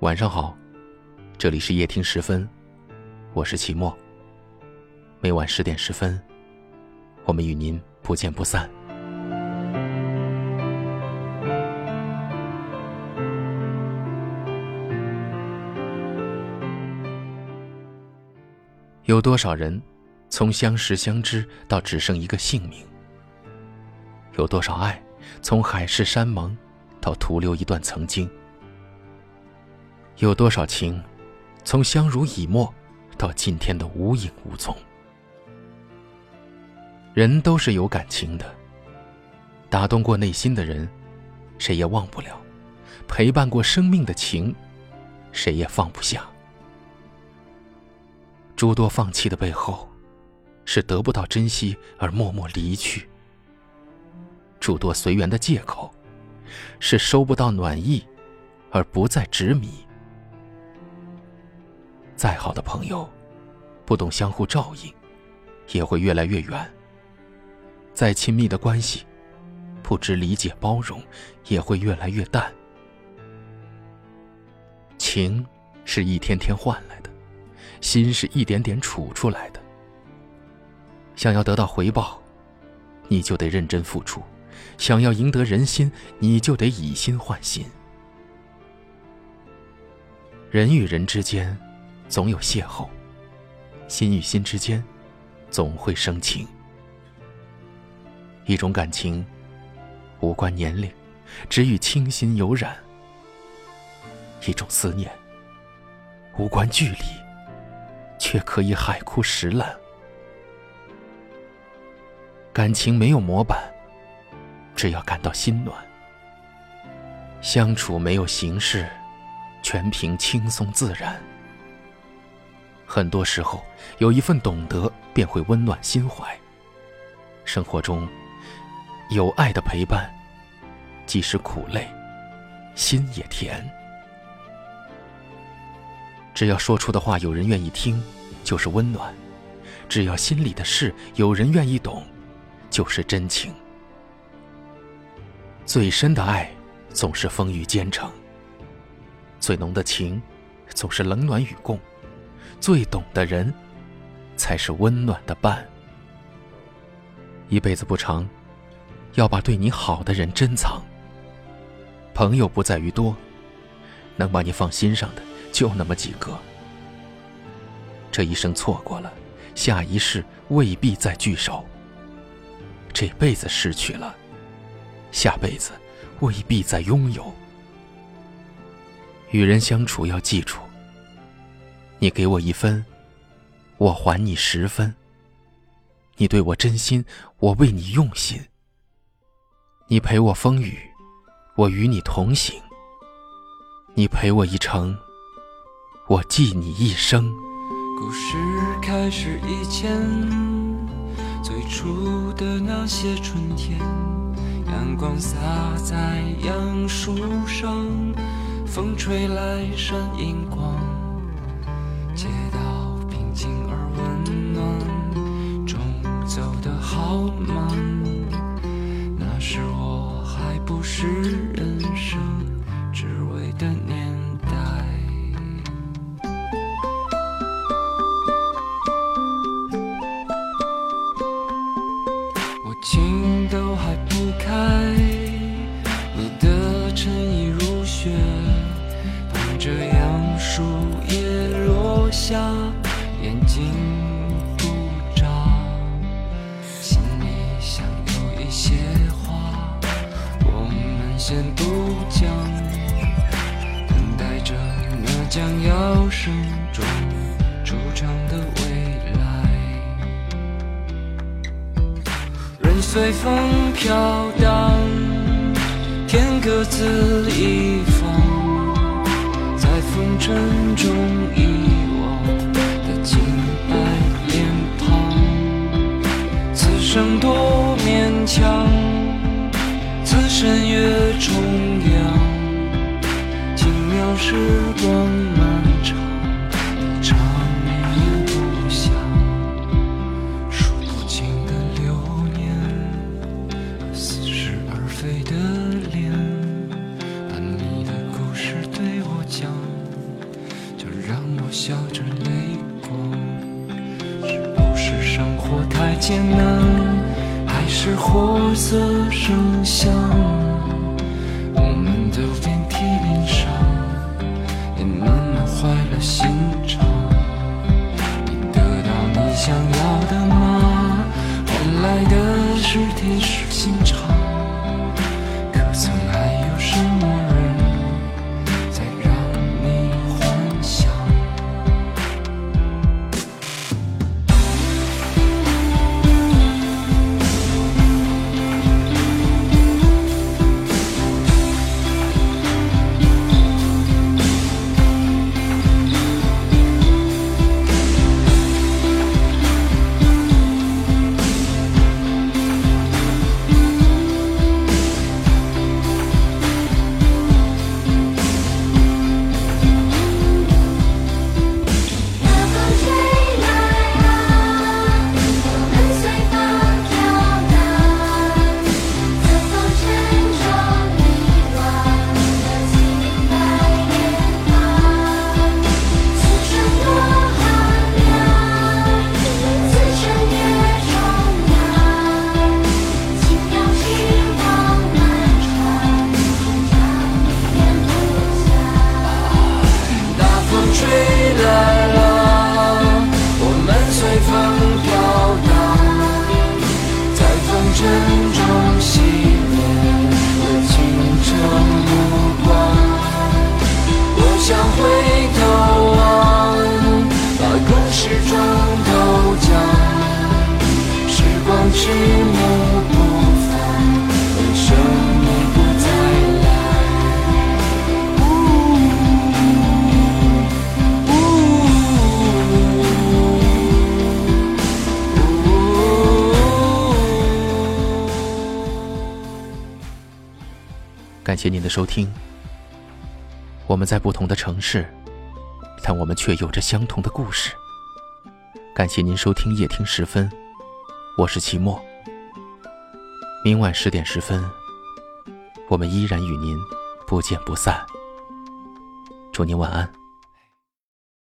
晚上好，这里是夜听十分，我是齐墨。每晚十点十分，我们与您不见不散。有多少人从相识相知到只剩一个姓名？有多少爱从海誓山盟到徒留一段曾经？有多少情，从相濡以沫到今天的无影无踪？人都是有感情的，打动过内心的人，谁也忘不了；陪伴过生命的情，谁也放不下。诸多放弃的背后，是得不到珍惜而默默离去；诸多随缘的借口，是收不到暖意而不再执迷。再好的朋友，不懂相互照应，也会越来越远；再亲密的关系，不知理解包容，也会越来越淡。情是一天天换来的，心是一点点处出来的。想要得到回报，你就得认真付出；想要赢得人心，你就得以心换心。人与人之间。总有邂逅，心与心之间，总会生情。一种感情，无关年龄，只与清新有染；一种思念，无关距离，却可以海枯石烂。感情没有模板，只要感到心暖。相处没有形式，全凭轻松自然。很多时候，有一份懂得便会温暖心怀。生活中，有爱的陪伴，即使苦累，心也甜。只要说出的话有人愿意听，就是温暖；只要心里的事有人愿意懂，就是真情。最深的爱，总是风雨兼程；最浓的情，总是冷暖与共。最懂的人，才是温暖的伴。一辈子不长，要把对你好的人珍藏。朋友不在于多，能把你放心上的就那么几个。这一生错过了，下一世未必再聚首。这辈子失去了，下辈子未必再拥有。与人相处要记住。你给我一分，我还你十分。你对我真心，我为你用心。你陪我风雨，我与你同行。你陪我一程，我记你一生。故事开始以前，最初的那些春天，阳光洒在杨树上，风吹来闪银光。好吗。那时我还不是先不讲，等待着那将要慎重出场的未来。任随风飘荡，天各自一方，在风尘中遗忘的清白脸庞。此。生多勉强，此生越重掉，寂寥时光漫长，一场又不想，数不清的流年，似是而非的脸，把你的故事对我讲，就让我笑着泪光。是不是生活太艰难，还是活色生香？都遍体鳞伤，也慢慢坏了心肠。你得到你想要的吗？风飘荡，在风尘中熄灭了清澈目光。我想回头望，把故事中都讲。时光之梦感谢您的收听。我们在不同的城市，但我们却有着相同的故事。感谢您收听夜听时分，我是齐墨。明晚十点十分，我们依然与您不见不散。祝您晚安。